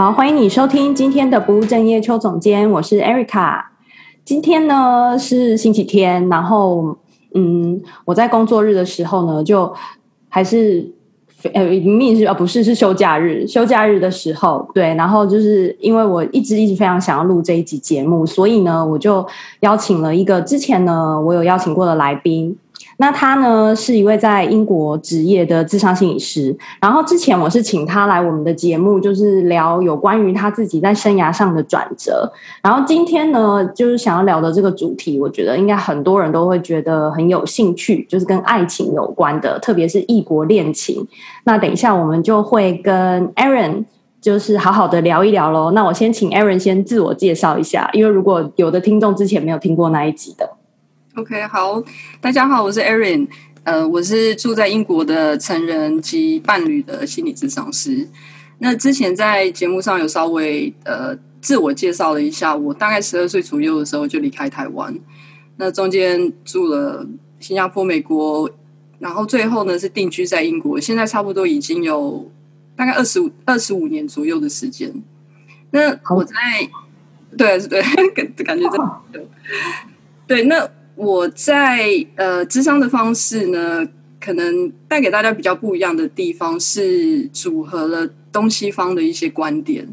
好，欢迎你收听今天的不务正业邱总监，我是 Erica。今天呢是星期天，然后嗯，我在工作日的时候呢，就还是呃，明明是呃不是是休假日，休假日的时候，对，然后就是因为我一直一直非常想要录这一集节目，所以呢，我就邀请了一个之前呢我有邀请过的来宾。那他呢是一位在英国执业的智商心理师，然后之前我是请他来我们的节目，就是聊有关于他自己在生涯上的转折。然后今天呢，就是想要聊的这个主题，我觉得应该很多人都会觉得很有兴趣，就是跟爱情有关的，特别是异国恋情。那等一下我们就会跟 Aaron 就是好好的聊一聊喽。那我先请 Aaron 先自我介绍一下，因为如果有的听众之前没有听过那一集的。OK，好，大家好，我是 Erin，呃，我是住在英国的成人及伴侣的心理咨商师。那之前在节目上有稍微呃自我介绍了一下，我大概十二岁左右的时候就离开台湾，那中间住了新加坡、美国，然后最后呢是定居在英国，现在差不多已经有大概二十五二十五年左右的时间。那我在对对 感感觉真的对那。我在呃，智商的方式呢，可能带给大家比较不一样的地方是组合了东西方的一些观点，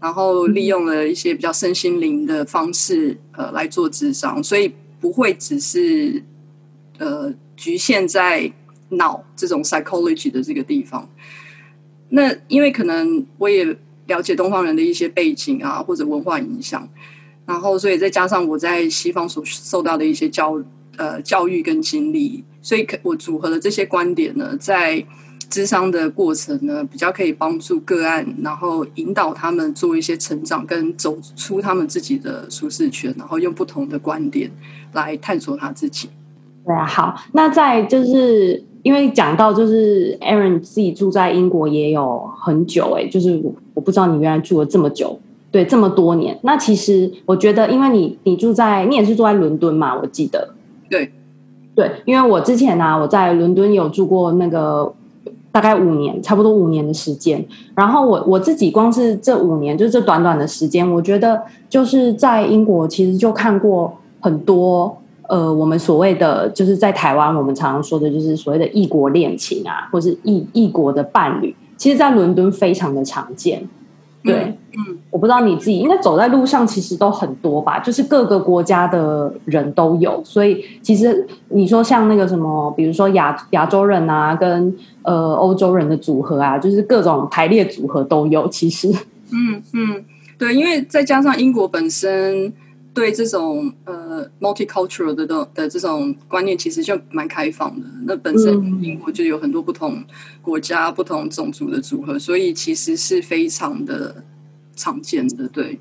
然后利用了一些比较身心灵的方式呃来做智商，所以不会只是呃局限在脑这种 psychology 的这个地方。那因为可能我也了解东方人的一些背景啊，或者文化影响。然后，所以再加上我在西方所受到的一些教呃教育跟经历，所以可我组合的这些观点呢，在咨商的过程呢，比较可以帮助个案，然后引导他们做一些成长，跟走出他们自己的舒适圈，然后用不同的观点来探索他自己。对啊，好，那在就是因为讲到就是 Aaron 自己住在英国也有很久哎，就是我我不知道你原来住了这么久。对，这么多年，那其实我觉得，因为你你住在，你也是住在伦敦嘛，我记得。对，对，因为我之前呢、啊，我在伦敦有住过那个大概五年，差不多五年的时间。然后我我自己光是这五年，就是这短短的时间，我觉得就是在英国，其实就看过很多呃，我们所谓的就是在台湾，我们常常说的就是所谓的异国恋情啊，或是异异国的伴侣，其实，在伦敦非常的常见。对，嗯，我不知道你自己应该走在路上，其实都很多吧，就是各个国家的人都有，所以其实你说像那个什么，比如说亚亚洲人啊，跟呃欧洲人的组合啊，就是各种排列组合都有，其实，嗯嗯，对，因为再加上英国本身。对这种呃 multicultural 的的的这种观念，其实就蛮开放的。那本身英国就有很多不同国家、不同种族的组合，所以其实是非常的常见的。对，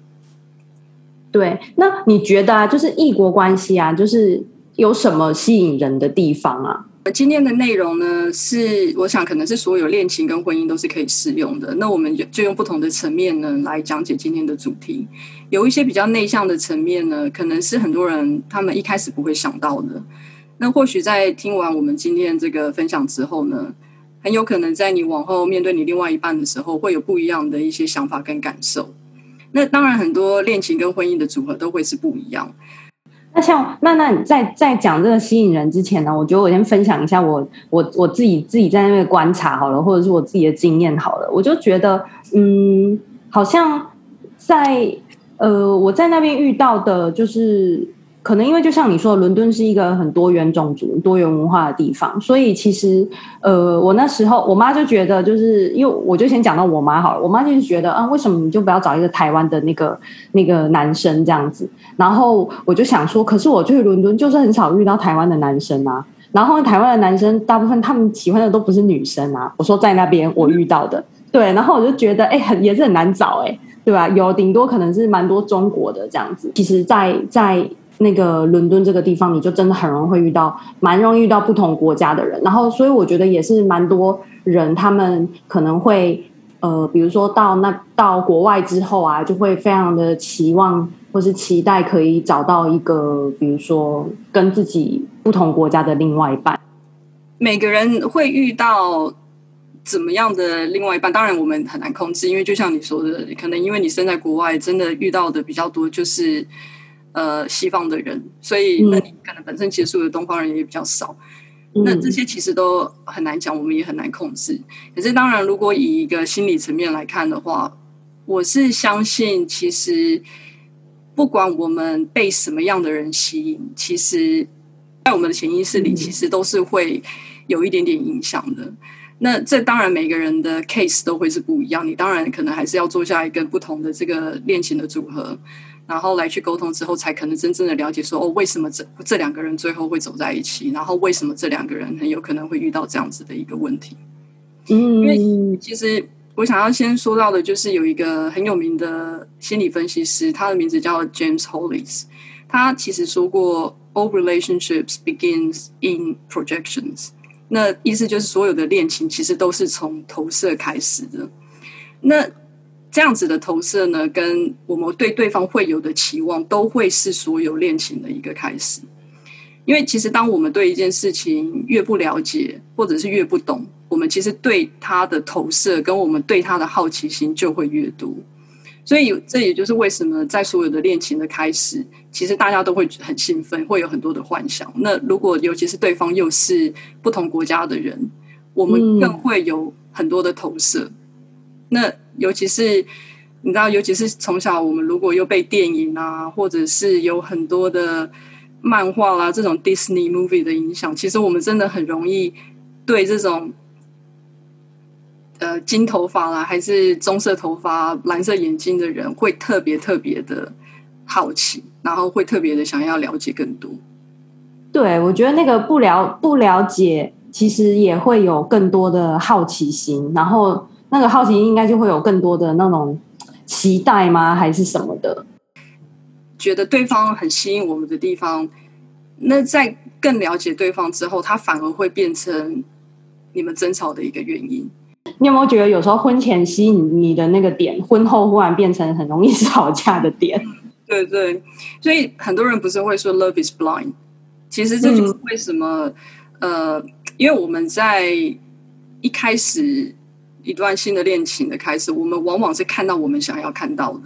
对。那你觉得啊，就是异国关系啊，就是有什么吸引人的地方啊？今天的内容呢，是我想可能是所有恋情跟婚姻都是可以适用的。那我们就用不同的层面呢来讲解今天的主题。有一些比较内向的层面呢，可能是很多人他们一开始不会想到的。那或许在听完我们今天这个分享之后呢，很有可能在你往后面对你另外一半的时候，会有不一样的一些想法跟感受。那当然，很多恋情跟婚姻的组合都会是不一样。那像那那在在讲这个吸引人之前呢，我觉得我先分享一下我我我自己自己在那边观察好了，或者是我自己的经验好了，我就觉得嗯，好像在呃我在那边遇到的就是。可能因为就像你说的，伦敦是一个很多元种族、多元文化的地方，所以其实呃，我那时候我妈就觉得，就是因为我就先讲到我妈好了，我妈就是觉得啊，为什么你就不要找一个台湾的那个那个男生这样子？然后我就想说，可是我去伦敦就是很少遇到台湾的男生啊，然后台湾的男生大部分他们喜欢的都不是女生啊。我说在那边我遇到的，对，然后我就觉得哎，很也是很难找哎，对吧？有顶多可能是蛮多中国的这样子。其实，在在那个伦敦这个地方，你就真的很容易会遇到，蛮容易遇到不同国家的人。然后，所以我觉得也是蛮多人，他们可能会呃，比如说到那到国外之后啊，就会非常的期望或是期待可以找到一个，比如说跟自己不同国家的另外一半。每个人会遇到怎么样的另外一半，当然我们很难控制，因为就像你说的，可能因为你身在国外，真的遇到的比较多就是呃西方的人，所以那你可能本身接触的东方人也比较少。嗯、那这些其实都很难讲，我们也很难控制。可是当然，如果以一个心理层面来看的话，我是相信，其实不管我们被什么样的人吸引，其实在我们的潜意识里，其实都是会有一点点影响的。那这当然每个人的 case 都会是不一样，你当然可能还是要做下一个不同的这个恋情的组合，然后来去沟通之后，才可能真正的了解说哦，为什么这这两个人最后会走在一起，然后为什么这两个人很有可能会遇到这样子的一个问题。嗯，因为其实我想要先说到的就是有一个很有名的心理分析师，他的名字叫 James Hollis，他其实说过 All relationships begins in projections。那意思就是，所有的恋情其实都是从投射开始的。那这样子的投射呢，跟我们对对方会有的期望，都会是所有恋情的一个开始。因为其实当我们对一件事情越不了解，或者是越不懂，我们其实对他的投射，跟我们对他的好奇心就会越多。所以，这也就是为什么在所有的恋情的开始，其实大家都会很兴奋，会有很多的幻想。那如果尤其是对方又是不同国家的人，我们更会有很多的投射。嗯、那尤其是你知道，尤其是从小我们如果又被电影啊，或者是有很多的漫画啦、啊、这种 Disney movie 的影响，其实我们真的很容易对这种。呃，金头发啦，还是棕色头发、蓝色眼睛的人，会特别特别的好奇，然后会特别的想要了解更多。对，我觉得那个不了不了解，其实也会有更多的好奇心，然后那个好奇心应该就会有更多的那种期待吗？还是什么的？觉得对方很吸引我们的地方，那在更了解对方之后，他反而会变成你们争吵的一个原因。你有没有觉得有时候婚前吸引你的那个点，婚后忽然变成很容易吵架的点？对对，所以很多人不是会说 “love is blind”，其实这就是为什么、嗯、呃，因为我们在一开始一段新的恋情的开始，我们往往是看到我们想要看到的，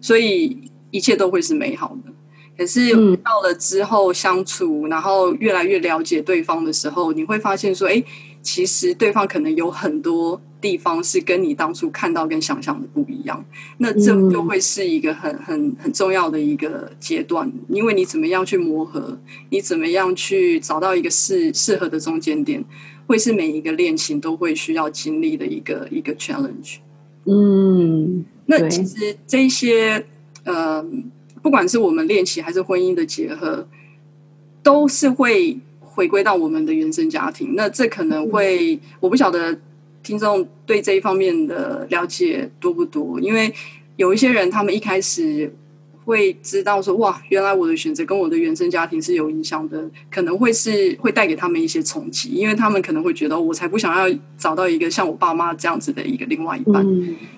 所以一切都会是美好的。可是到了之后相处，然后越来越了解对方的时候，你会发现说，哎。其实对方可能有很多地方是跟你当初看到跟想象的不一样，那这就会是一个很很很重要的一个阶段，因为你怎么样去磨合，你怎么样去找到一个适适合的中间点，会是每一个恋情都会需要经历的一个一个 challenge。嗯，那其实这些呃，不管是我们恋情还是婚姻的结合，都是会。回归到我们的原生家庭，那这可能会，我不晓得听众对这一方面的了解多不多？因为有一些人，他们一开始会知道说，哇，原来我的选择跟我的原生家庭是有影响的，可能会是会带给他们一些冲击，因为他们可能会觉得，我才不想要找到一个像我爸妈这样子的一个另外一半。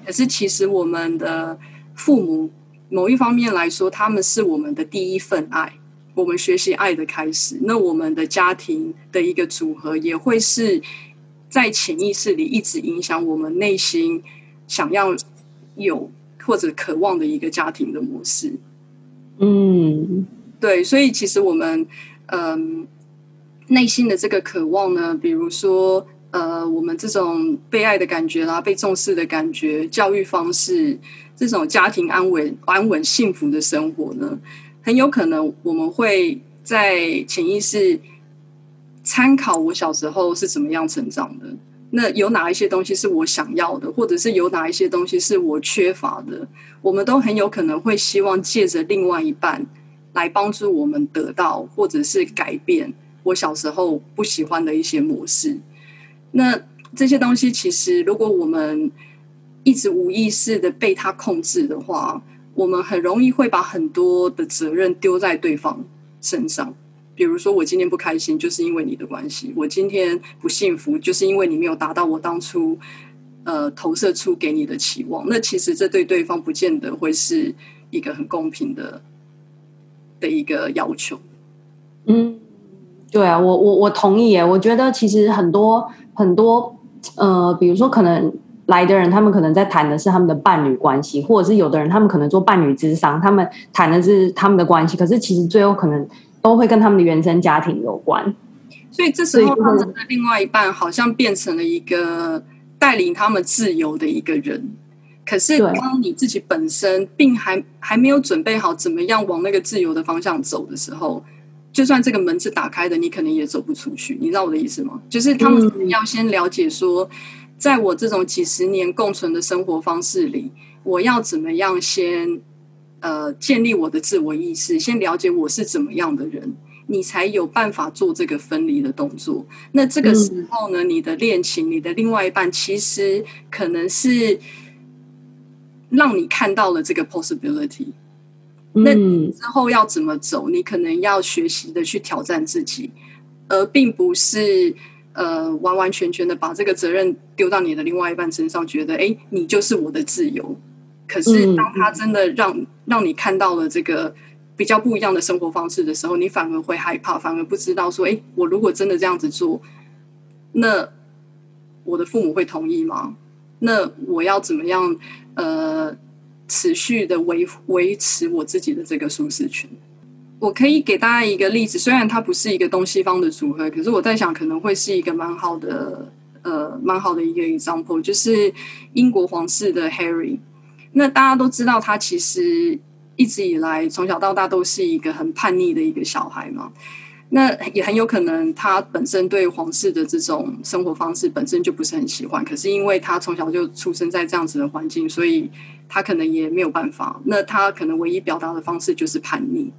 可是其实我们的父母某一方面来说，他们是我们的第一份爱。我们学习爱的开始，那我们的家庭的一个组合，也会是在潜意识里一直影响我们内心想要有或者渴望的一个家庭的模式。嗯，对，所以其实我们嗯、呃、内心的这个渴望呢，比如说呃，我们这种被爱的感觉啦，被重视的感觉，教育方式，这种家庭安稳、安稳、幸福的生活呢。很有可能我们会在潜意识参考我小时候是怎么样成长的，那有哪一些东西是我想要的，或者是有哪一些东西是我缺乏的，我们都很有可能会希望借着另外一半来帮助我们得到，或者是改变我小时候不喜欢的一些模式。那这些东西其实，如果我们一直无意识的被他控制的话，我们很容易会把很多的责任丢在对方身上，比如说我今天不开心，就是因为你的关系；我今天不幸福，就是因为你没有达到我当初呃投射出给你的期望。那其实这对对方不见得会是一个很公平的的一个要求。嗯，对啊，我我我同意耶。我觉得其实很多很多呃，比如说可能来的人，他们可能在谈的是他们的伴侣关系，或者是有的人他们可能做伴侣咨商，他们谈的是他们的关系，可是其实最后可能都会跟他们的原生家庭有关。所以这时候他们的另外一半好像变成了一个带领他们自由的一个人，可是当你自己本身并还还没有准备好怎么样往那个自由的方向走的时候。就算这个门是打开的，你可能也走不出去。你知道我的意思吗？就是他们要先了解说，在我这种几十年共存的生活方式里，我要怎么样先呃建立我的自我意识，先了解我是怎么样的人，你才有办法做这个分离的动作。那这个时候呢，你的恋情，你的另外一半，其实可能是让你看到了这个 possibility。那你之后要怎么走？你可能要学习的去挑战自己，而并不是呃完完全全的把这个责任丢到你的另外一半身上，觉得哎，你就是我的自由。可是当他真的让让你看到了这个比较不一样的生活方式的时候，你反而会害怕，反而不知道说，哎，我如果真的这样子做，那我的父母会同意吗？那我要怎么样？呃。持续的维维持我自己的这个舒适圈。我可以给大家一个例子，虽然它不是一个东西方的组合，可是我在想可能会是一个蛮好的，呃，蛮好的一个 example，就是英国皇室的 Harry。那大家都知道，他其实一直以来从小到大都是一个很叛逆的一个小孩嘛。那也很有可能，他本身对皇室的这种生活方式本身就不是很喜欢。可是因为他从小就出生在这样子的环境，所以他可能也没有办法。那他可能唯一表达的方式就是叛逆。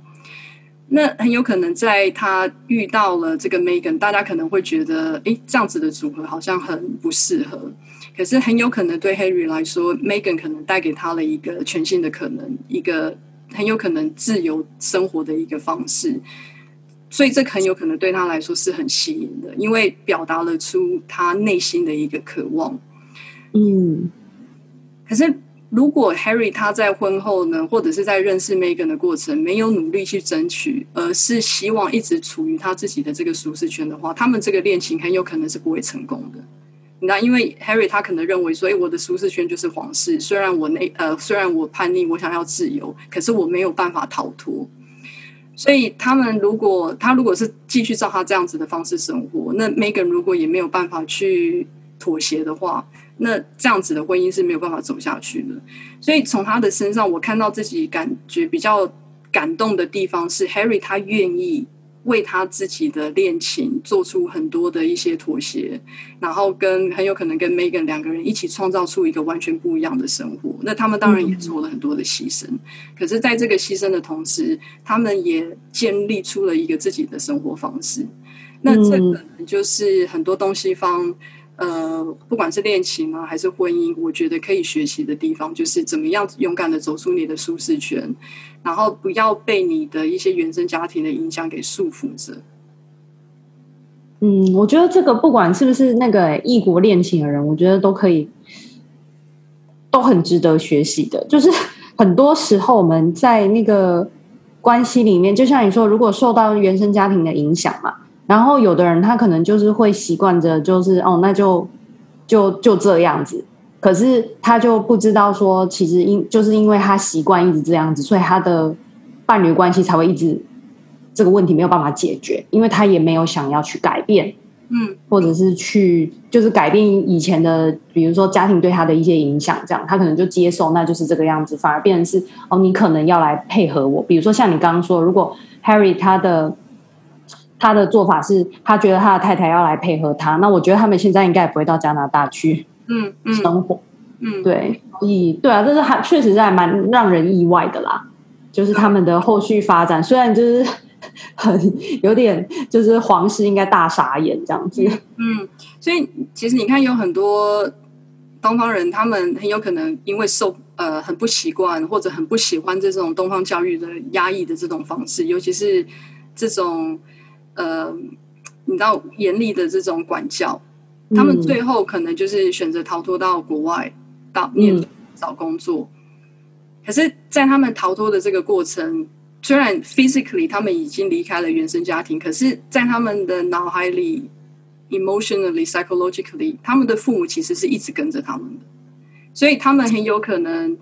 那很有可能在他遇到了这个 Megan，大家可能会觉得，诶，这样子的组合好像很不适合。可是很有可能对 Harry 来说，Meghan 可能带给他了一个全新的可能，一个很有可能自由生活的一个方式。所以这很有可能对他来说是很吸引的，因为表达了出他内心的一个渴望。嗯，可是如果 Harry 他在婚后呢，或者是在认识 Meghan 的过程，没有努力去争取，而是希望一直处于他自己的这个舒适圈的话，他们这个恋情很有可能是不会成功的。那因为 Harry 他可能认为说，诶，我的舒适圈就是皇室，虽然我那呃，虽然我叛逆，我想要自由，可是我没有办法逃脱。所以他们如果他如果是继续照他这样子的方式生活，那 Megan 如果也没有办法去妥协的话，那这样子的婚姻是没有办法走下去的。所以从他的身上，我看到自己感觉比较感动的地方是 Harry 他愿意。为他自己的恋情做出很多的一些妥协，然后跟很有可能跟 Meghan 两个人一起创造出一个完全不一样的生活。那他们当然也做了很多的牺牲，可是在这个牺牲的同时，他们也建立出了一个自己的生活方式。那这可能就是很多东西方。呃，不管是恋情啊，还是婚姻，我觉得可以学习的地方，就是怎么样勇敢的走出你的舒适圈，然后不要被你的一些原生家庭的影响给束缚着。嗯，我觉得这个不管是不是那个异国恋情的人，我觉得都可以，都很值得学习的。就是很多时候我们在那个关系里面，就像你说，如果受到原生家庭的影响嘛。然后有的人他可能就是会习惯着，就是哦，那就就就这样子。可是他就不知道说，其实因就是因为他习惯一直这样子，所以他的伴侣关系才会一直这个问题没有办法解决，因为他也没有想要去改变，嗯，或者是去就是改变以前的，比如说家庭对他的一些影响，这样他可能就接受，那就是这个样子，反而变成是哦，你可能要来配合我。比如说像你刚刚说，如果 Harry 他的。他的做法是他觉得他的太太要来配合他，那我觉得他们现在应该也不会到加拿大去，嗯，生活，嗯，对，所以对啊，这是还确实是还蛮让人意外的啦。就是他们的后续发展，虽然就是很有点，就是皇室应该大傻眼这样子，嗯，所以其实你看，有很多东方人，他们很有可能因为受呃很不习惯或者很不喜欢这种东方教育的压抑的这种方式，尤其是这种。呃，你知道严厉的这种管教，他们最后可能就是选择逃脱到国外，到念找工作。可是，在他们逃脱的这个过程，虽然 physically 他们已经离开了原生家庭，可是在他们的脑海里，emotionally, psychologically，他们的父母其实是一直跟着他们的，所以他们很有可能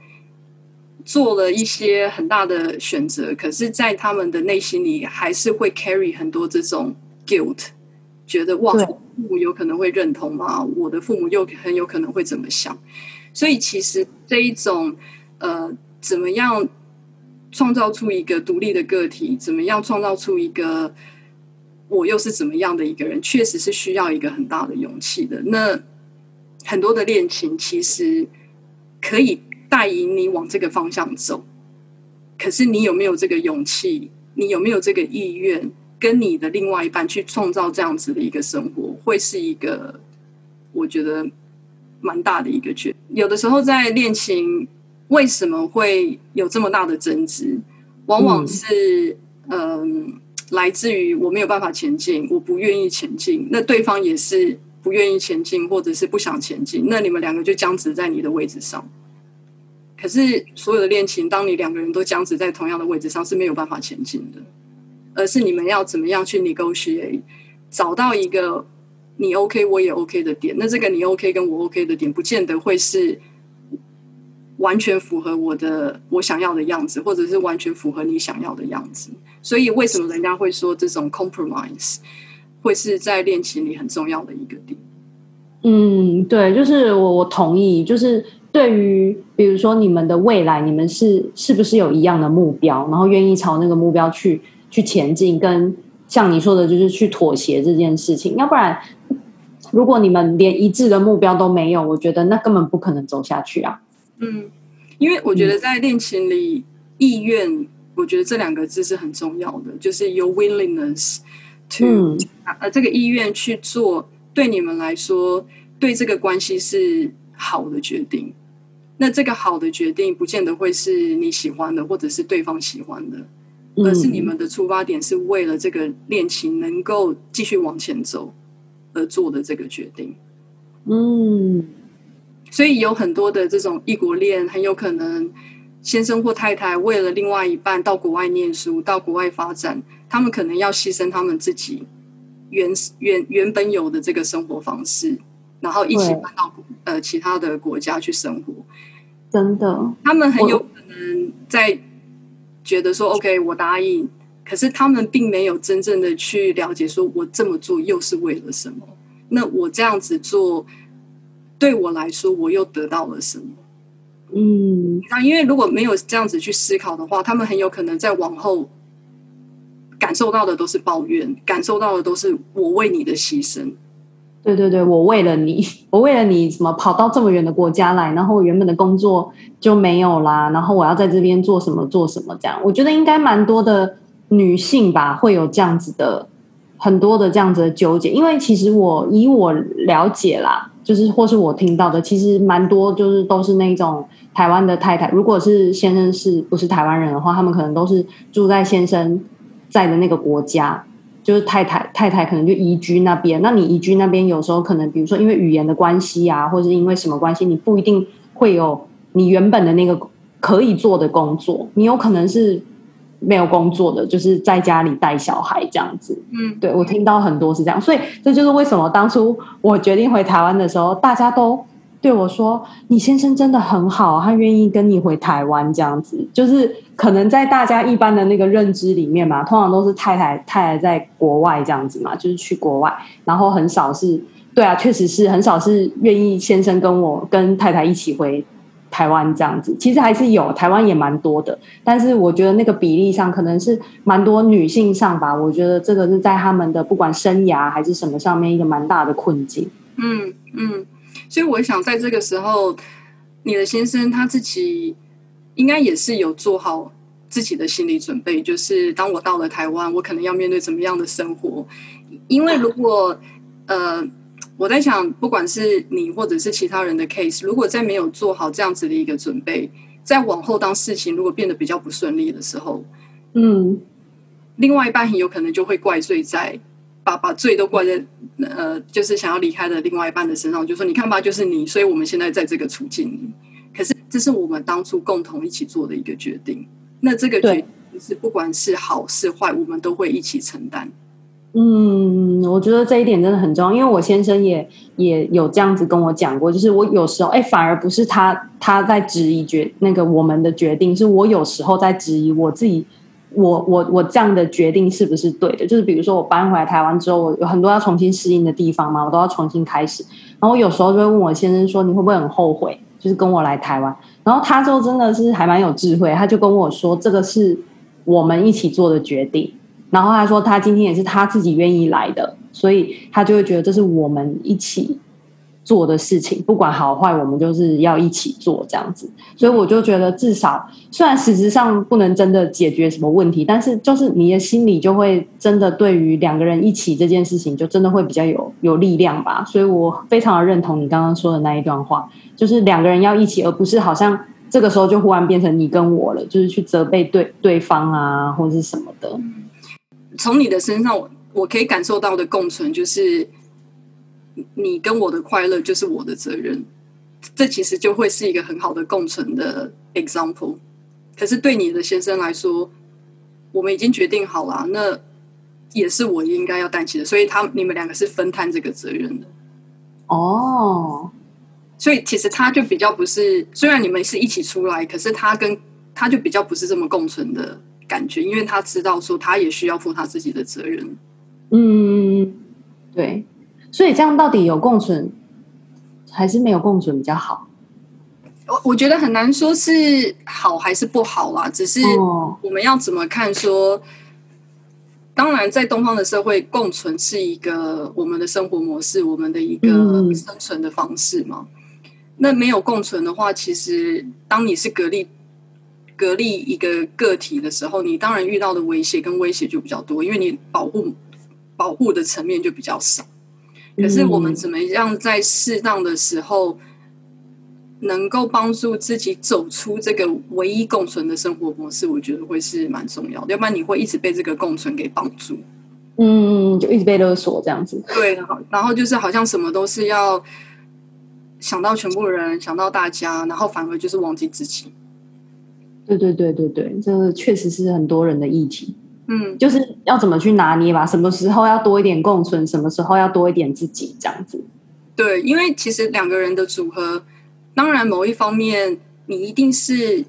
做了一些很大的选择，可是，在他们的内心里还是会 carry 很多这种 guilt，觉得哇，父母有可能会认同吗？我的父母又很有可能会怎么想？所以，其实这一种呃，怎么样创造出一个独立的个体？怎么样创造出一个？我又是怎么样的一个人？确实是需要一个很大的勇气的。那很多的恋情其实可以带引你往这个方向走，可是你有没有这个勇气？你有没有这个意愿？跟你的另外一半去创造这样子的一个生活，会是一个我觉得蛮大的一个决。有的时候在恋情为什么会有这么大的争执？往往是嗯。呃来自于我没有办法前进，我不愿意前进，那对方也是不愿意前进，或者是不想前进，那你们两个就僵持在你的位置上。可是所有的恋情，当你两个人都僵持在同样的位置上，是没有办法前进的，而是你们要怎么样去 negotiate，找到一个你 OK 我也 OK 的点。那这个你 OK 跟我 OK 的点，不见得会是。完全符合我的我想要的样子，或者是完全符合你想要的样子。所以，为什么人家会说这种 compromise 会是在恋情里很重要的一个点？嗯，对，就是我我同意。就是对于比如说你们的未来，你们是是不是有一样的目标，然后愿意朝那个目标去去前进，跟像你说的，就是去妥协这件事情。要不然，如果你们连一致的目标都没有，我觉得那根本不可能走下去啊。嗯，因为我觉得在恋情里，嗯、意愿，我觉得这两个字是很重要的，就是 your willingness to，、嗯、呃，这个意愿去做，对你们来说，对这个关系是好的决定。那这个好的决定，不见得会是你喜欢的，或者是对方喜欢的，而是你们的出发点是为了这个恋情能够继续往前走而做的这个决定。嗯。所以有很多的这种异国恋，很有可能先生或太太为了另外一半到国外念书、到国外发展，他们可能要牺牲他们自己原原原本有的这个生活方式，然后一起搬到呃其他的国家去生活。真的，他们很有可能在觉得说 “OK，我答应”，可是他们并没有真正的去了解，说我这么做又是为了什么？那我这样子做。对我来说，我又得到了什么？嗯，那因为如果没有这样子去思考的话，他们很有可能在往后感受到的都是抱怨，感受到的都是我为你的牺牲。对对对，我为了你，我为了你，什么跑到这么远的国家来，然后原本的工作就没有啦，然后我要在这边做什么做什么这样。我觉得应该蛮多的女性吧，会有这样子的很多的这样子的纠结，因为其实我以我了解啦。就是或是我听到的，其实蛮多，就是都是那种台湾的太太。如果是先生是不是台湾人的话，他们可能都是住在先生在的那个国家，就是太太太太可能就移居那边。那你移居那边，有时候可能比如说因为语言的关系啊，或者是因为什么关系，你不一定会有你原本的那个可以做的工作，你有可能是。没有工作的，就是在家里带小孩这样子。嗯，对，我听到很多是这样，所以这就是为什么当初我决定回台湾的时候，大家都对我说：“你先生真的很好，他愿意跟你回台湾这样子。”就是可能在大家一般的那个认知里面嘛，通常都是太太太太在国外这样子嘛，就是去国外，然后很少是，对啊，确实是很少是愿意先生跟我跟太太一起回。台湾这样子，其实还是有，台湾也蛮多的，但是我觉得那个比例上可能是蛮多女性上吧。我觉得这个是在他们的不管生涯还是什么上面一个蛮大的困境。嗯嗯，所以我想在这个时候，你的先生他自己应该也是有做好自己的心理准备，就是当我到了台湾，我可能要面对怎么样的生活？因为如果呃。我在想，不管是你或者是其他人的 case，如果在没有做好这样子的一个准备，在往后当事情如果变得比较不顺利的时候，嗯，另外一半很有可能就会怪罪在把把罪都怪在呃，就是想要离开的另外一半的身上，就说你看吧，就是你，所以我们现在在这个处境里。可是这是我们当初共同一起做的一个决定，那这个决定是不管是好是坏，我们都会一起承担。嗯，我觉得这一点真的很重要，因为我先生也也有这样子跟我讲过，就是我有时候，哎，反而不是他他在质疑决那个我们的决定，是我有时候在质疑我自己，我我我这样的决定是不是对的？就是比如说我搬回来台湾之后，我有很多要重新适应的地方嘛，我都要重新开始。然后有时候就会问我先生说：“你会不会很后悔？就是跟我来台湾？”然后他就真的是还蛮有智慧，他就跟我说：“这个是我们一起做的决定。”然后他说，他今天也是他自己愿意来的，所以他就会觉得这是我们一起做的事情，不管好坏，我们就是要一起做这样子。所以我就觉得，至少虽然实质上不能真的解决什么问题，但是就是你的心里就会真的对于两个人一起这件事情，就真的会比较有有力量吧。所以我非常的认同你刚刚说的那一段话，就是两个人要一起，而不是好像这个时候就忽然变成你跟我了，就是去责备对对方啊，或者是什么的。从你的身上，我我可以感受到的共存，就是你跟我的快乐就是我的责任。这其实就会是一个很好的共存的 example。可是对你的先生来说，我们已经决定好了，那也是我应该要担起的。所以他你们两个是分摊这个责任的。哦，所以其实他就比较不是，虽然你们是一起出来，可是他跟他就比较不是这么共存的。感觉，因为他知道说他也需要负他自己的责任。嗯，对，所以这样到底有共存还是没有共存比较好？我我觉得很难说是好还是不好啦，只是我们要怎么看说？当然，在东方的社会，共存是一个我们的生活模式，我们的一个生存的方式嘛。嗯、那没有共存的话，其实当你是隔离。隔离一个个体的时候，你当然遇到的威胁跟威胁就比较多，因为你保护保护的层面就比较少。可是我们怎么样在适当的时候，能够帮助自己走出这个唯一共存的生活模式，我觉得会是蛮重要的。要不然你会一直被这个共存给绑住，嗯，就一直被勒索这样子。对，然后然后就是好像什么都是要想到全部人，想到大家，然后反而就是忘记自己。对对对对对，这个确实是很多人的议题。嗯，就是要怎么去拿捏吧？什么时候要多一点共存，什么时候要多一点自己，这样子。对，因为其实两个人的组合，当然某一方面你一定是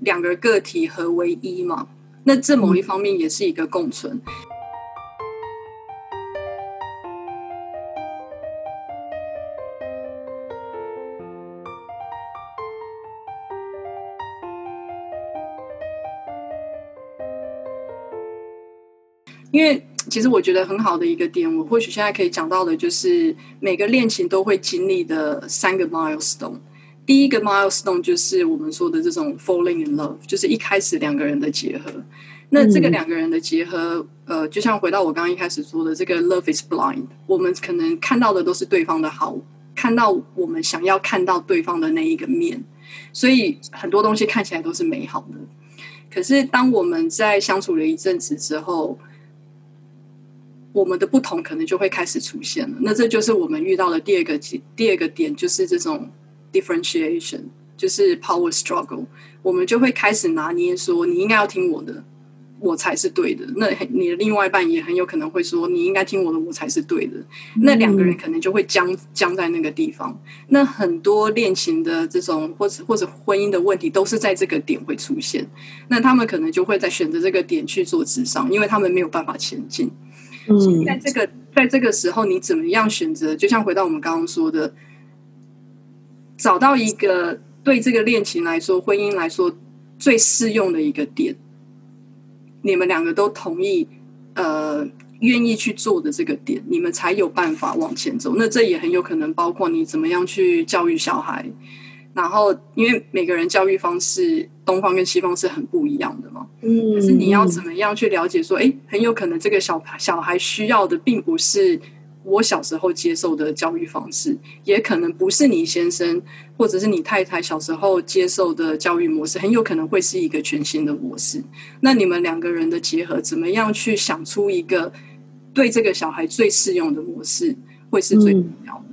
两个个体合为一嘛，那这某一方面也是一个共存。嗯因为其实我觉得很好的一个点，我或许现在可以讲到的，就是每个恋情都会经历的三个 milestone。第一个 milestone 就是我们说的这种 falling in love，就是一开始两个人的结合。那这个两个人的结合，呃，就像回到我刚刚一开始说的，这个 love is blind，我们可能看到的都是对方的好，看到我们想要看到对方的那一个面，所以很多东西看起来都是美好的。可是当我们在相处了一阵子之后，我们的不同可能就会开始出现了，那这就是我们遇到的第二个第二个点，就是这种 differentiation，就是 power struggle。我们就会开始拿捏说，你应该要听我的，我才是对的。那你的另外一半也很有可能会说，你应该听我的，我才是对的。那两个人可能就会僵僵在那个地方。那很多恋情的这种或者或者婚姻的问题，都是在这个点会出现。那他们可能就会在选择这个点去做智商，因为他们没有办法前进。嗯，在这个在这个时候，你怎么样选择？就像回到我们刚刚说的，找到一个对这个恋情来说、婚姻来说最适用的一个点，你们两个都同意，呃，愿意去做的这个点，你们才有办法往前走。那这也很有可能包括你怎么样去教育小孩。然后，因为每个人教育方式，东方跟西方是很不一样的嘛。嗯，可是你要怎么样去了解？说，哎，很有可能这个小小孩需要的，并不是我小时候接受的教育方式，也可能不是你先生或者是你太太小时候接受的教育模式，很有可能会是一个全新的模式。那你们两个人的结合，怎么样去想出一个对这个小孩最适用的模式，会是最重要的。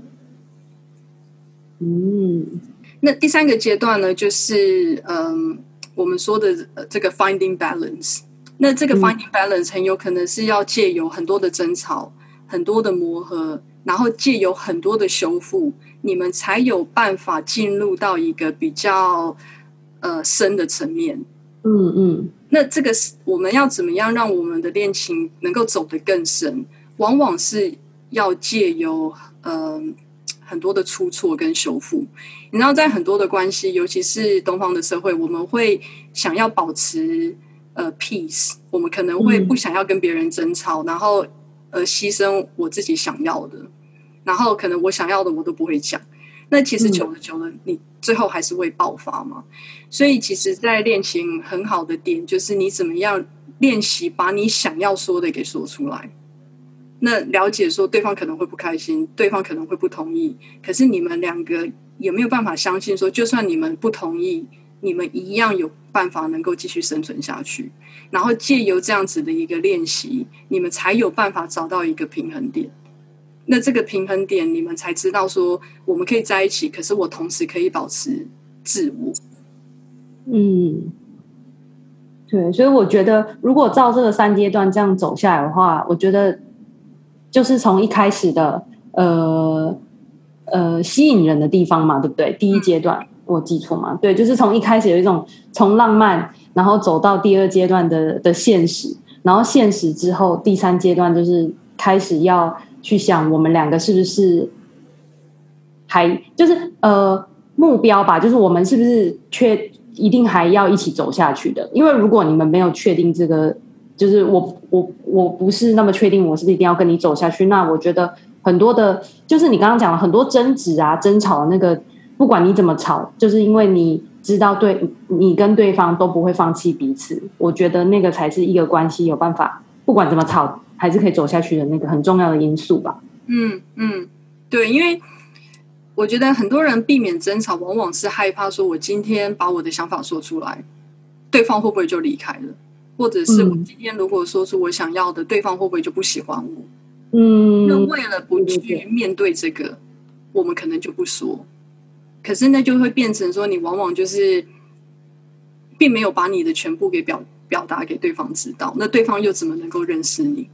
嗯。嗯那第三个阶段呢，就是嗯，我们说的这个 finding balance，那这个 finding balance 很有可能是要借由很多的争吵、很多的磨合，然后借由很多的修复，你们才有办法进入到一个比较呃深的层面。嗯嗯。那这个是我们要怎么样让我们的恋情能够走得更深？往往是要借由呃很多的出错跟修复。你知道，在很多的关系，尤其是东方的社会，我们会想要保持。呃，peace，我们可能会不想要跟别人争吵，嗯、然后呃，牺牲我自己想要的，然后可能我想要的我都不会讲。那其实久了久了，你最后还是会爆发嘛。所以，其实，在恋情很好的点就是你怎么样练习把你想要说的给说出来。那了解说对方可能会不开心，对方可能会不同意，可是你们两个也没有办法相信说，就算你们不同意。你们一样有办法能够继续生存下去，然后借由这样子的一个练习，你们才有办法找到一个平衡点。那这个平衡点，你们才知道说，我们可以在一起，可是我同时可以保持自我。嗯，对，所以我觉得，如果照这个三阶段这样走下来的话，我觉得就是从一开始的呃呃吸引人的地方嘛，对不对？第一阶段。嗯我记错吗？对，就是从一开始有一种从浪漫，然后走到第二阶段的的现实，然后现实之后第三阶段就是开始要去想我们两个是不是还就是呃目标吧，就是我们是不是确一定还要一起走下去的？因为如果你们没有确定这个，就是我我我不是那么确定我是不是一定要跟你走下去，那我觉得很多的，就是你刚刚讲了很多争执啊、争吵的那个。不管你怎么吵，就是因为你知道对你跟对方都不会放弃彼此。我觉得那个才是一个关系有办法，不管怎么吵，还是可以走下去的那个很重要的因素吧。嗯嗯，对，因为我觉得很多人避免争吵，往往是害怕说，我今天把我的想法说出来，对方会不会就离开了？或者是我今天如果说出我想要的，对方会不会就不喜欢我？嗯，那为了不去面对这个，我们可能就不说。可是那就会变成说，你往往就是并没有把你的全部给表表达给对方知道，那对方又怎么能够认识你？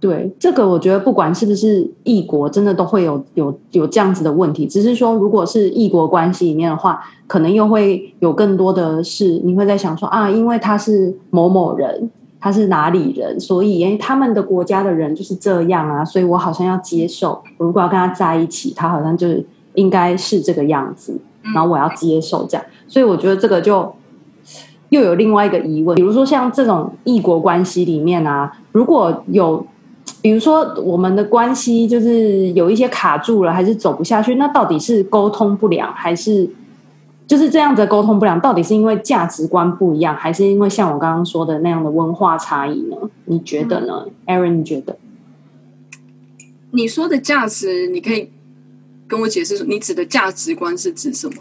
对，这个我觉得不管是不是异国，真的都会有有有这样子的问题。只是说，如果是异国关系里面的话，可能又会有更多的事，你会在想说啊，因为他是某某人，他是哪里人，所以因为他们的国家的人就是这样啊，所以我好像要接受，我如果要跟他在一起，他好像就是。应该是这个样子，然后我要接受这样，所以我觉得这个就又有另外一个疑问，比如说像这种异国关系里面啊，如果有，比如说我们的关系就是有一些卡住了，还是走不下去，那到底是沟通不良，还是就是这样子沟通不良？到底是因为价值观不一样，还是因为像我刚刚说的那样的文化差异呢？你觉得呢，Aaron？你觉得？你说的价值，你可以。跟我解释说，你指的价值观是指什么？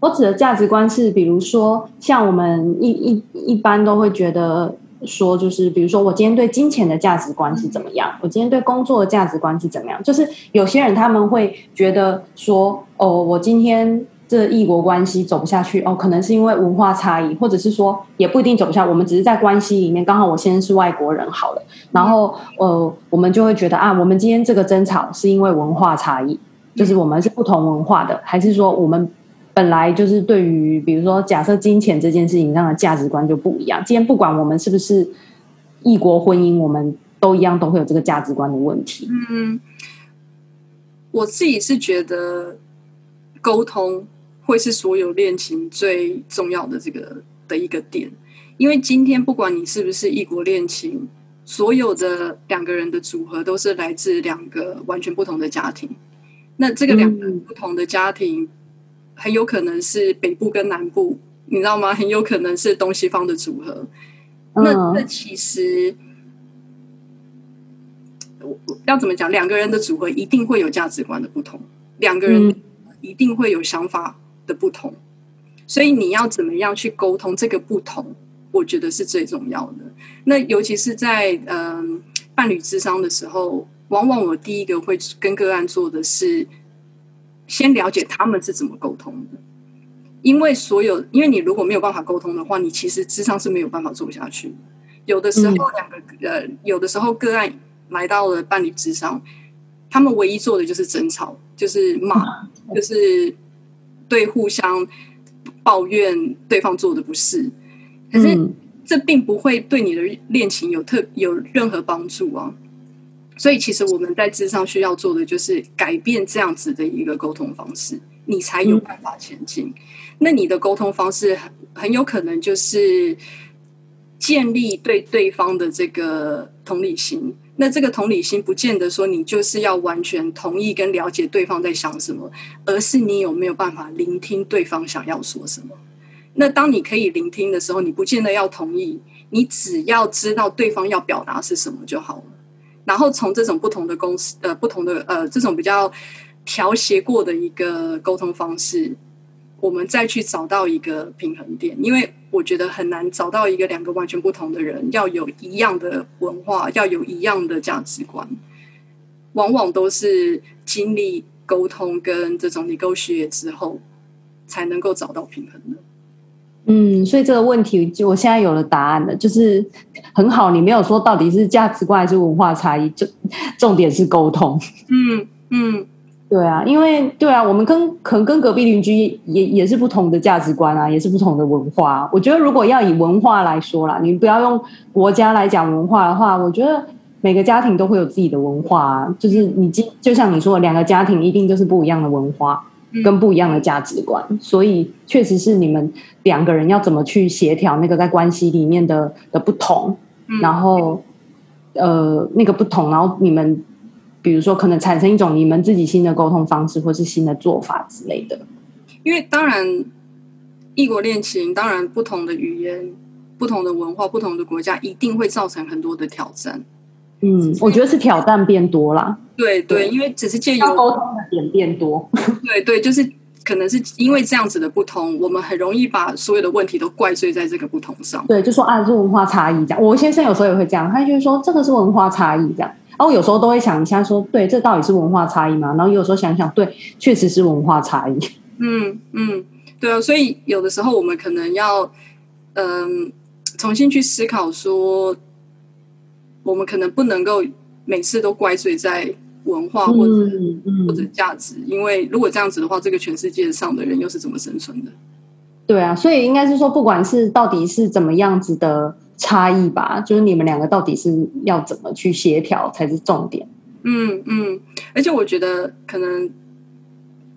我指的价值观是，比如说，像我们一一一般都会觉得说，就是比如说，我今天对金钱的价值观是怎么样？我今天对工作的价值观是怎么样？就是有些人他们会觉得说，哦，我今天这异国关系走不下去，哦，可能是因为文化差异，或者是说也不一定走不下。我们只是在关系里面，刚好我先是外国人好了，然后呃，我们就会觉得啊，我们今天这个争吵是因为文化差异。就是我们是不同文化的，还是说我们本来就是对于，比如说假设金钱这件事情上的价值观就不一样。今天不管我们是不是异国婚姻，我们都一样都会有这个价值观的问题。嗯，我自己是觉得沟通会是所有恋情最重要的这个的一个点，因为今天不管你是不是异国恋情，所有的两个人的组合都是来自两个完全不同的家庭。那这个两个不同的家庭，很有可能是北部跟南部，你知道吗？很有可能是东西方的组合。那那其实，我要怎么讲？两个人的组合一定会有价值观的不同，两个人一定会有想法的不同。所以你要怎么样去沟通这个不同？我觉得是最重要的。那尤其是在嗯、呃、伴侣智商的时候。往往我第一个会跟个案做的是，先了解他们是怎么沟通的。因为所有，因为你如果没有办法沟通的话，你其实智商是没有办法做下去。有的时候，两个、嗯、呃，有的时候个案来到了伴侣智商，他们唯一做的就是争吵，就是骂，嗯、就是对互相抱怨对方做的不是。可是这并不会对你的恋情有特有任何帮助啊。所以，其实我们在智商需要做的就是改变这样子的一个沟通方式，你才有办法前进。嗯、那你的沟通方式很很有可能就是建立对对方的这个同理心。那这个同理心不见得说你就是要完全同意跟了解对方在想什么，而是你有没有办法聆听对方想要说什么。那当你可以聆听的时候，你不见得要同意，你只要知道对方要表达是什么就好了。然后从这种不同的公司，呃，不同的呃，这种比较调谐过的一个沟通方式，我们再去找到一个平衡点。因为我觉得很难找到一个两个完全不同的人，要有一样的文化，要有一样的价值观，往往都是经历沟通跟这种 negotiate 之后，才能够找到平衡的。嗯，所以这个问题就我现在有了答案了，就是很好。你没有说到底是价值观还是文化差异，重重点是沟通。嗯嗯，对啊，因为对啊，我们跟可能跟隔壁邻居也也是不同的价值观啊，也是不同的文化。我觉得如果要以文化来说啦，你不要用国家来讲文化的话，我觉得每个家庭都会有自己的文化啊。就是你就像你说的，两个家庭一定就是不一样的文化。跟不一样的价值观，所以确实是你们两个人要怎么去协调那个在关系里面的的不同，然后呃那个不同，然后你们比如说可能产生一种你们自己新的沟通方式，或是新的做法之类的。因为当然异国恋情，当然不同的语言、不同的文化、不同的国家，一定会造成很多的挑战。嗯，我觉得是挑战变多啦。对对，因为只是借由沟通的点变多。对对，就是可能是因为这样子的不同，我们很容易把所有的问题都怪罪在这个不同上。对，就说啊，是文化差异这样。我先生有时候也会这样，他就是说这个是文化差异这样。然后有时候都会想一下说，对，这到底是文化差异吗？然后有时候想想，对，确实是文化差异。嗯嗯，对啊，所以有的时候我们可能要嗯、呃、重新去思考说。我们可能不能够每次都怪罪在文化或者、嗯嗯、或者价值，因为如果这样子的话，这个全世界上的人又是怎么生存的？对啊，所以应该是说，不管是到底是怎么样子的差异吧，就是你们两个到底是要怎么去协调才是重点。嗯嗯，而且我觉得可能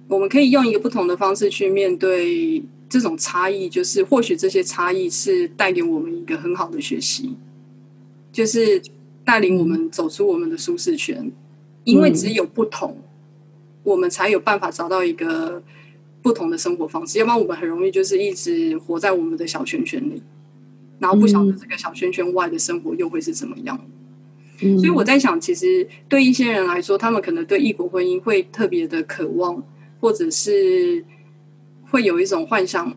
我们可以用一个不同的方式去面对这种差异，就是或许这些差异是带给我们一个很好的学习，就是。带领我们走出我们的舒适圈，因为只有不同，我们才有办法找到一个不同的生活方式。要不然，我们很容易就是一直活在我们的小圈圈里，然后不晓得这个小圈圈外的生活又会是怎么样。所以我在想，其实对一些人来说，他们可能对异国婚姻会特别的渴望，或者是会有一种幻想。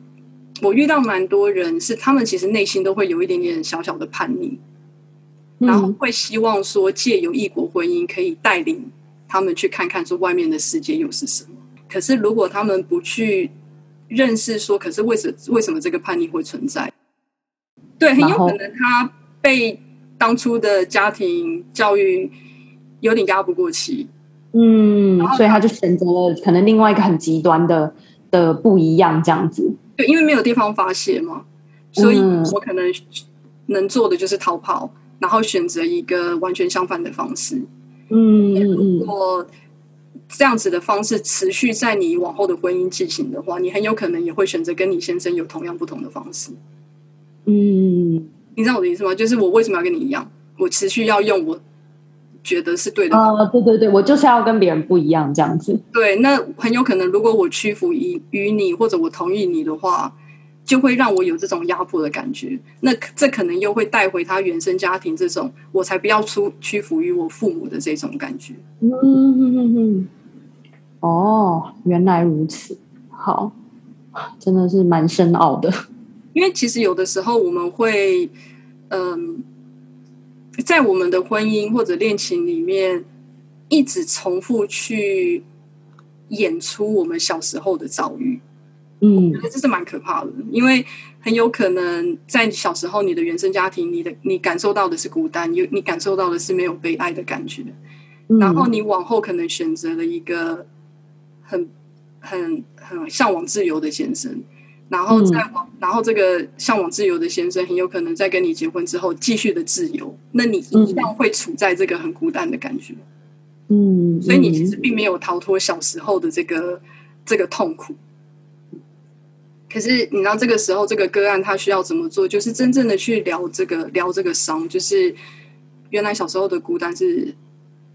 我遇到蛮多人，是他们其实内心都会有一点点小小的叛逆。然后会希望说，借由异国婚姻可以带领他们去看看说外面的世界又是什么。可是如果他们不去认识说，可是为什为什么这个叛逆会存在？对，很有可能他被当初的家庭教育有点压不过气。嗯，所以他就选择了可能另外一个很极端的的不一样这样子。对，因为没有地方发泄嘛，所以我可能能做的就是逃跑。然后选择一个完全相反的方式，嗯，如果这样子的方式持续在你往后的婚姻进行的话，你很有可能也会选择跟你先生有同样不同的方式。嗯，你知道我的意思吗？就是我为什么要跟你一样？我持续要用我觉得是对的方式。哦，对对对，我就是要跟别人不一样这样子。对，那很有可能，如果我屈服于于你，或者我同意你的话。就会让我有这种压迫的感觉，那这可能又会带回他原生家庭这种“我才不要出屈服于我父母”的这种感觉。嗯嗯嗯嗯。哦，原来如此，好，真的是蛮深奥的。因为其实有的时候我们会，嗯，在我们的婚姻或者恋情里面，一直重复去演出我们小时候的遭遇。嗯，我觉得这是蛮可怕的，因为很有可能在小时候你的原生家庭，你的你感受到的是孤单，你你感受到的是没有被爱的感觉，嗯、然后你往后可能选择了一个很很很向往自由的先生，然后再往、嗯、然后这个向往自由的先生很有可能在跟你结婚之后继续的自由，那你一样会处在这个很孤单的感觉，嗯，所以你其实并没有逃脱小时候的这个这个痛苦。可是你知道这个时候这个个案他需要怎么做？就是真正的去聊这个聊这个伤，就是原来小时候的孤单是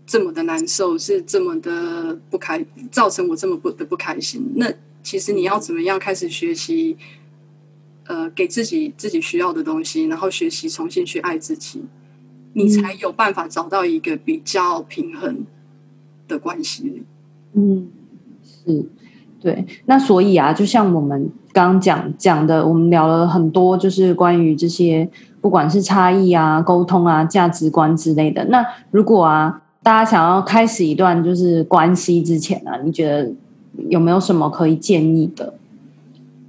这么的难受，是这么的不开，造成我这么不的不开心。那其实你要怎么样开始学习？呃，给自己自己需要的东西，然后学习重新去爱自己，你才有办法找到一个比较平衡的关系。嗯，是。对，那所以啊，就像我们刚刚讲讲的，我们聊了很多，就是关于这些不管是差异啊、沟通啊、价值观之类的。那如果啊，大家想要开始一段就是关系之前啊，你觉得有没有什么可以建议的？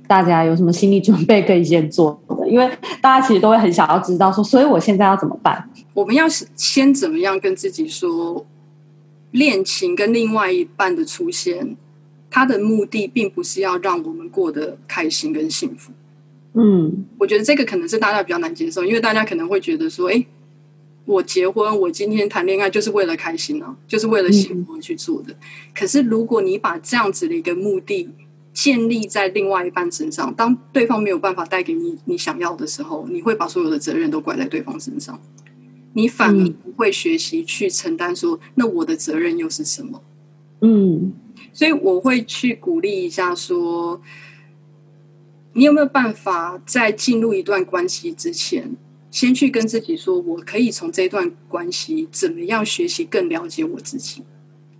大家有什么心理准备可以先做的？因为大家其实都会很想要知道说，所以我现在要怎么办？我们要先怎么样跟自己说，恋情跟另外一半的出现。他的目的并不是要让我们过得开心跟幸福。嗯，我觉得这个可能是大家比较难接受，因为大家可能会觉得说：“哎，我结婚，我今天谈恋爱就是为了开心啊，就是为了幸福而去做的。嗯”可是，如果你把这样子的一个目的建立在另外一半身上，当对方没有办法带给你你想要的时候，你会把所有的责任都怪在对方身上，你反而不会学习去承担说：“那我的责任又是什么？”嗯。所以我会去鼓励一下，说你有没有办法在进入一段关系之前，先去跟自己说，我可以从这段关系怎么样学习更了解我自己？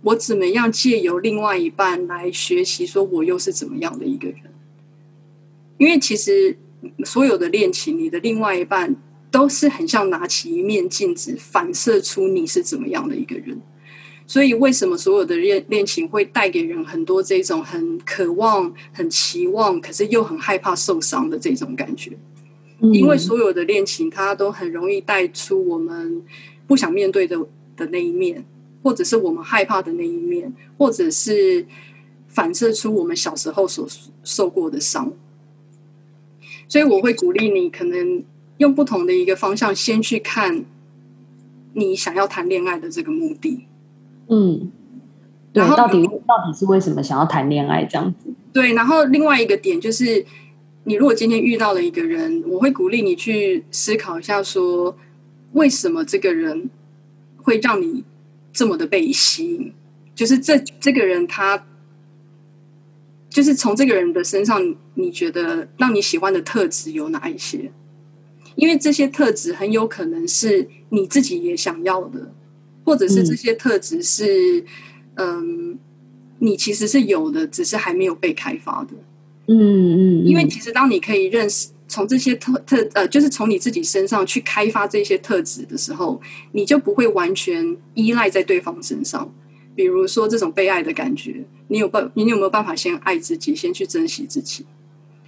我怎么样借由另外一半来学习，说我又是怎么样的一个人？因为其实所有的恋情，你的另外一半都是很像拿起一面镜子，反射出你是怎么样的一个人。所以，为什么所有的恋恋情会带给人很多这种很渴望、很期望，可是又很害怕受伤的这种感觉？因为所有的恋情，它都很容易带出我们不想面对的的那一面，或者是我们害怕的那一面，或者是反射出我们小时候所受过的伤。所以，我会鼓励你，可能用不同的一个方向，先去看你想要谈恋爱的这个目的。嗯，对，到底到底是为什么想要谈恋爱这样子？对，然后另外一个点就是，你如果今天遇到了一个人，我会鼓励你去思考一下说，说为什么这个人会让你这么的被吸引？就是这这个人他，就是从这个人的身上，你觉得让你喜欢的特质有哪一些？因为这些特质很有可能是你自己也想要的。或者是这些特质是，嗯，嗯，你其实是有的，只是还没有被开发的。嗯嗯，嗯，因为其实当你可以认识从这些特特呃，就是从你自己身上去开发这些特质的时候，你就不会完全依赖在对方身上。比如说这种被爱的感觉，你有办，你有没有办法先爱自己，先去珍惜自己？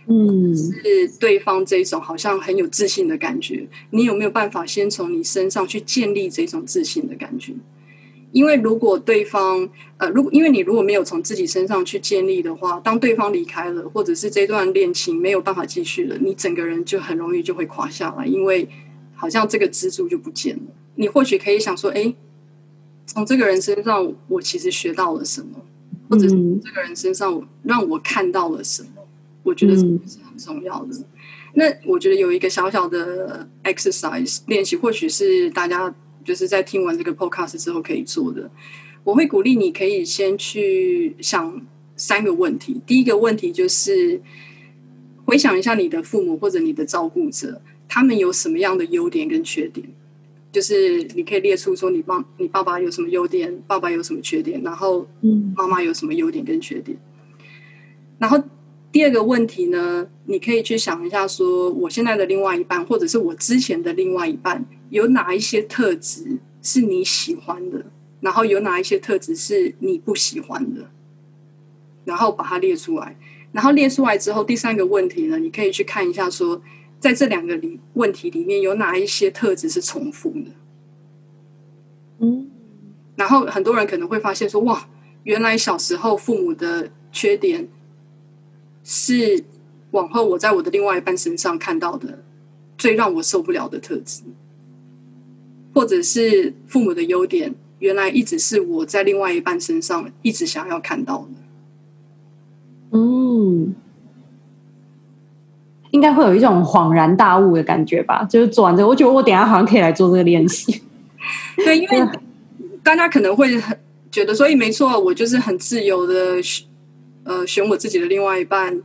嗯，是对方这种好像很有自信的感觉，你有没有办法先从你身上去建立这种自信的感觉？因为如果对方呃，如果因为你如果没有从自己身上去建立的话，当对方离开了，或者是这段恋情没有办法继续了，你整个人就很容易就会垮下来，因为好像这个支柱就不见了。你或许可以想说，哎，从这个人身上我其实学到了什么，或者从这个人身上让我看到了什么。我觉得这是很重要的。那我觉得有一个小小的 exercise 练习，或许是大家就是在听完这个 podcast 之后可以做的。我会鼓励你可以先去想三个问题。第一个问题就是回想一下你的父母或者你的照顾者，他们有什么样的优点跟缺点？就是你可以列出说你爸你爸爸有什么优点，爸爸有什么缺点，然后妈妈有什么优点跟缺点，然后。第二个问题呢，你可以去想一下，说我现在的另外一半，或者是我之前的另外一半，有哪一些特质是你喜欢的，然后有哪一些特质是你不喜欢的，然后把它列出来。然后列出来之后，第三个问题呢，你可以去看一下说，说在这两个里问题里面有哪一些特质是重复的。嗯，然后很多人可能会发现说，哇，原来小时候父母的缺点是往后我在我的另外一半身上看到的最让我受不了的特质，或者是父母的优点，原来一直是我在另外一半身上一直想要看到的。嗯，应该会有一种恍然大悟的感觉吧？就是做完这个，我觉得我等下好像可以来做这个练习。对，因为 大家可能会很觉得，所以没错，我就是很自由的，呃，选我自己的另外一半。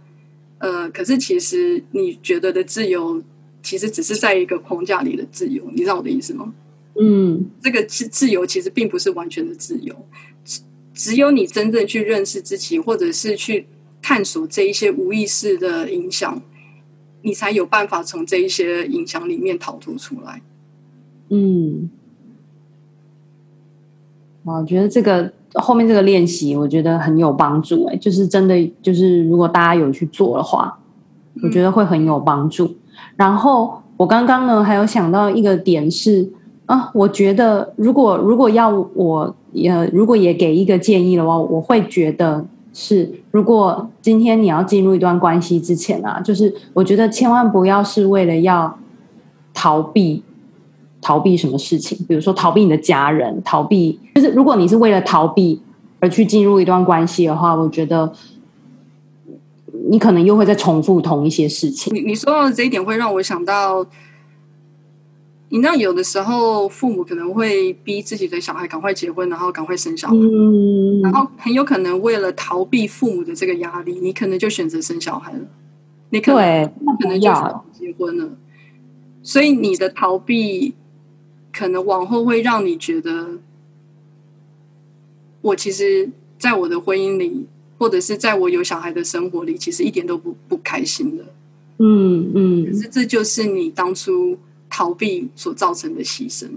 呃，可是其实你觉得的自由，其实只是在一个框架里的自由，你知道我的意思吗？嗯，这个自自由其实并不是完全的自由，只只有你真正去认识自己，或者是去探索这一些无意识的影响，你才有办法从这一些影响里面逃脱出来。嗯。我觉得这个后面这个练习，我觉得很有帮助。哎，就是真的，就是如果大家有去做的话，我觉得会很有帮助。嗯、然后我刚刚呢，还有想到一个点是啊，我觉得如果如果要我也如果也给一个建议的话，我会觉得是，如果今天你要进入一段关系之前啊，就是我觉得千万不要是为了要逃避。逃避什么事情？比如说逃避你的家人，逃避就是如果你是为了逃避而去进入一段关系的话，我觉得你可能又会再重复同一些事情。你你说到的这一点，会让我想到，你知道有的时候父母可能会逼自己的小孩赶快结婚，然后赶快生小孩，嗯，然后很有可能为了逃避父母的这个压力，你可能就选择生小孩了，你可能对，可能就结婚了，所以你的逃避。可能往后会让你觉得，我其实在我的婚姻里，或者是在我有小孩的生活里，其实一点都不不开心的。嗯嗯，可是这就是你当初逃避所造成的牺牲。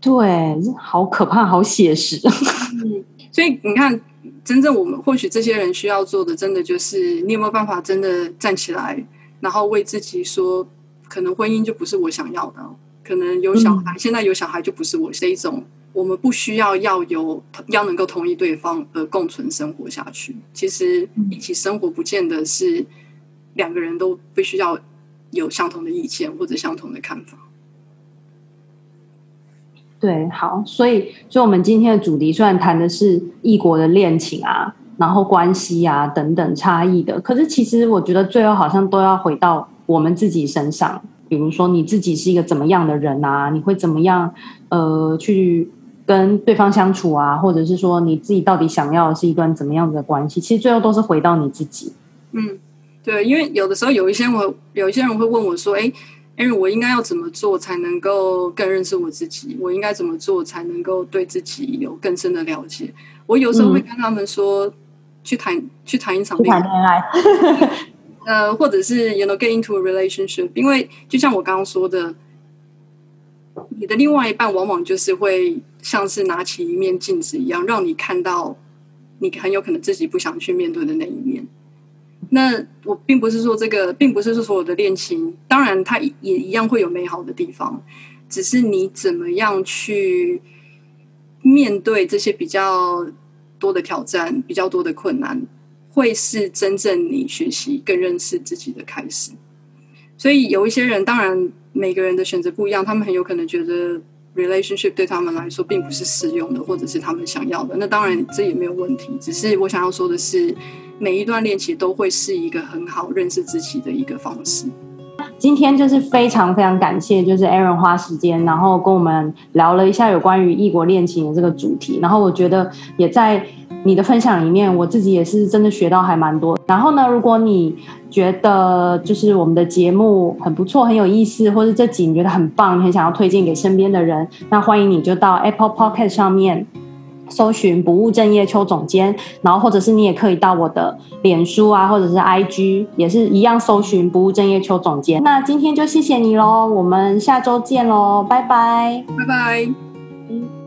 对，好可怕，好写实。嗯，所以你看，真正我们或许这些人需要做的，真的就是你有没有办法真的站起来，然后为自己说，可能婚姻就不是我想要的。可能有小孩，现在有小孩就不是我这一种。我们不需要要有要能够同意对方而共存生活下去。其实一起生活不见得是两个人都必须要有相同的意见或者相同的看法。对，好，所以，所以我们今天的主题虽然谈的是异国的恋情啊，然后关系啊等等差异的，可是其实我觉得最后好像都要回到我们自己身上。比如说你自己是一个怎么样的人啊？你会怎么样呃去跟对方相处啊？或者是说你自己到底想要的是一段怎么样的关系？其实最后都是回到你自己。嗯，对，因为有的时候有一些我，有一些人会问我说：“哎，哎，我应该要怎么做才能够更认识我自己？我应该怎么做才能够对自己有更深的了解？”我有时候会跟他们说：“嗯、去谈，去谈一场恋爱。”呃，或者是 you know get into a relationship，因为就像我刚刚说的，你的另外一半往往就是会像是拿起一面镜子一样，让你看到你很有可能自己不想去面对的那一面。那我并不是说这个，并不是说所有的恋情，当然它也一样会有美好的地方，只是你怎么样去面对这些比较多的挑战，比较多的困难。会是真正你学习更认识自己的开始，所以有一些人，当然每个人的选择不一样，他们很有可能觉得 relationship 对他们来说并不是适用的，或者是他们想要的。那当然这也没有问题，只是我想要说的是，每一段恋情都会是一个很好认识自己的一个方式。今天就是非常非常感谢，就是 Aaron 花时间，然后跟我们聊了一下有关于异国恋情的这个主题，然后我觉得也在。你的分享里面，我自己也是真的学到还蛮多。然后呢，如果你觉得就是我们的节目很不错、很有意思，或者这集你觉得很棒，你很想要推荐给身边的人，那欢迎你就到 Apple Podcast 上面搜寻“不务正业邱总监”，然后或者是你也可以到我的脸书啊，或者是 IG，也是一样搜寻“不务正业邱总监”。那今天就谢谢你喽，我们下周见喽，拜拜，拜拜。嗯。